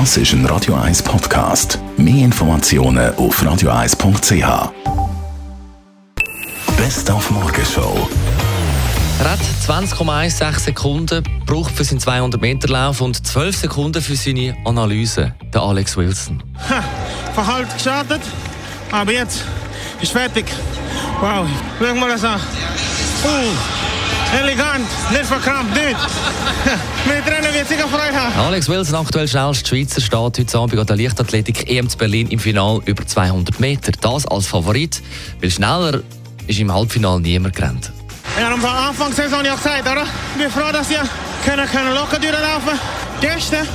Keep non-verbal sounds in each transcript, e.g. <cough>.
Das ist ein Radio 1 Podcast. Mehr Informationen auf radio1.ch. Best auf Morgenshow. Er hat 20,16 Sekunden braucht für seinen 200-Meter-Lauf und 12 Sekunden für seine Analyse. Der Alex Wilson. Ha, Verhalt gestartet, aber jetzt ist fertig. Wow, schau mal das an. Uh, elegant, nicht verkrampft, nicht. <laughs> Mit Rennen wird sicher Freude haben. Alex Wilson, aktuell schnellster Schweizer, steht heute Abend an der Leichtathletik EM zu Berlin im Final über 200 Meter. Das als Favorit, weil schneller ist im Halbfinale niemand gerannt. Ja, am Anfang der Saison ja gesagt, oder? Ich bin froh, dass wir können, können locker durchlaufen Gestern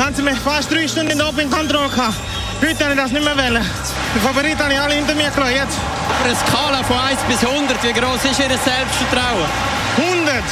haben sie mich fast drei Stunden in der Dopingkontrolle gehabt. Heute habe ich das nicht mehr wollen. Die Favoriten habe ich alle hinter mir gelassen. Jetzt Eine Skala von 1 bis 100, wie groß ist Ihr Selbstvertrauen? 100,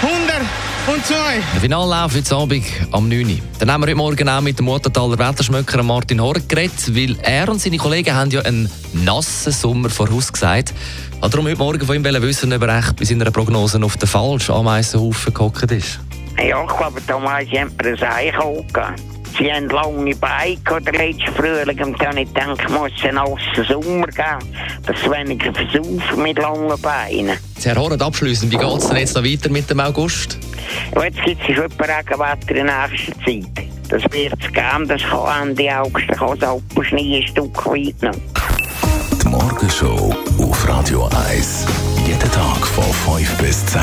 100 und 2. Der Finallauf heute Abend am 9. Uhr. Dann haben wir heute Morgen auch mit dem Murtentaler Wetterschmöcker Martin Horg geredet, weil er und seine Kollegen haben ja einen nassen Sommer vorausgesagt. Hat darum heute Morgen von ihm wissen, ob er echt bei seiner Prognose auf den falschen Ameisenhaufen gehockt ist. Ja, ich glaube, damals haben wir ein Ei gegeben. Sie haben lange Beine gehabt, der letzte Frühling. Und dann ich ich muss einen nassen Sommer geben. Das ist weniger versaufen mit langen Beinen. Herr Horrend, abschliessend, wie geht es denn jetzt noch weiter mit dem August? Und jetzt gibt es schon Regenwetter in nächster Zeit. Das wird es geben, das kann Ende August, da kann es Alpenschnee ein Stück weit noch. Die Morgenshow auf Radio 1. Jeden Tag von 5 bis 10.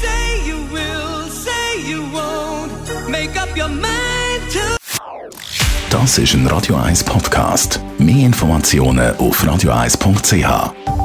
Say you will, say you won't. Make up your mind to. Das ist ein Radio 1 Podcast. Mehr Informationen auf radio1.ch.